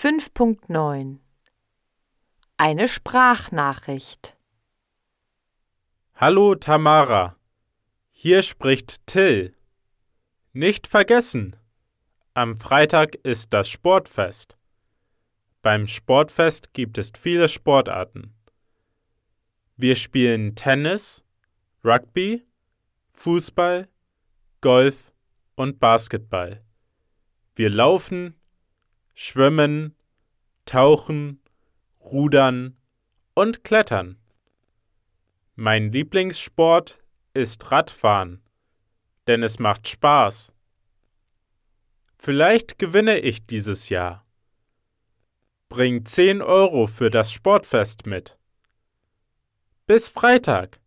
5.9 Eine Sprachnachricht Hallo Tamara, hier spricht Till. Nicht vergessen, am Freitag ist das Sportfest. Beim Sportfest gibt es viele Sportarten. Wir spielen Tennis, Rugby, Fußball, Golf und Basketball. Wir laufen, schwimmen, tauchen, rudern und klettern. Mein Lieblingssport ist Radfahren, denn es macht Spaß. Vielleicht gewinne ich dieses Jahr. Bring 10 Euro für das Sportfest mit. Bis Freitag.